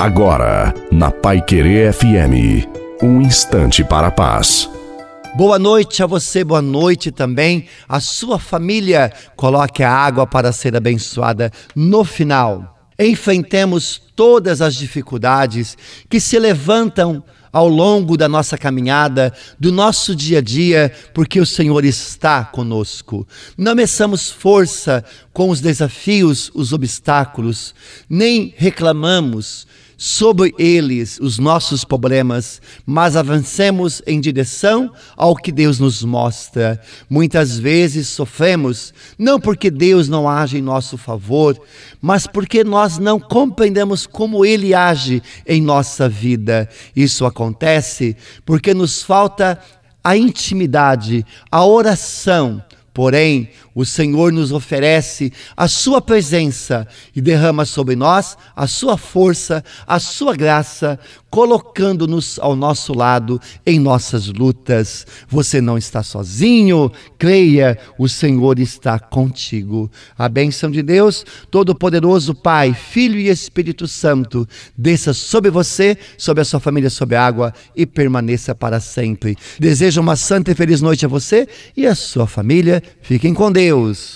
Agora, na Pai Querer FM, um instante para a paz. Boa noite a você, boa noite também à sua família. Coloque a água para ser abençoada no final. Enfrentemos todas as dificuldades que se levantam ao longo da nossa caminhada, do nosso dia a dia, porque o Senhor está conosco. Não meçamos força com os desafios, os obstáculos, nem reclamamos sobre eles os nossos problemas, mas avancemos em direção ao que Deus nos mostra. Muitas vezes sofremos, não porque Deus não age em nosso favor, mas porque nós não compreendemos como Ele age em nossa vida. Isso acontece porque nos falta a intimidade, a oração Porém, o Senhor nos oferece a Sua presença e derrama sobre nós a Sua força, a Sua graça, colocando-nos ao nosso lado em nossas lutas. Você não está sozinho, creia, o Senhor está contigo. A bênção de Deus, Todo-Poderoso Pai, Filho e Espírito Santo, desça sobre você, sobre a sua família, sobre a água e permaneça para sempre. Desejo uma santa e feliz noite a você e a sua família. Fiquem com Deus.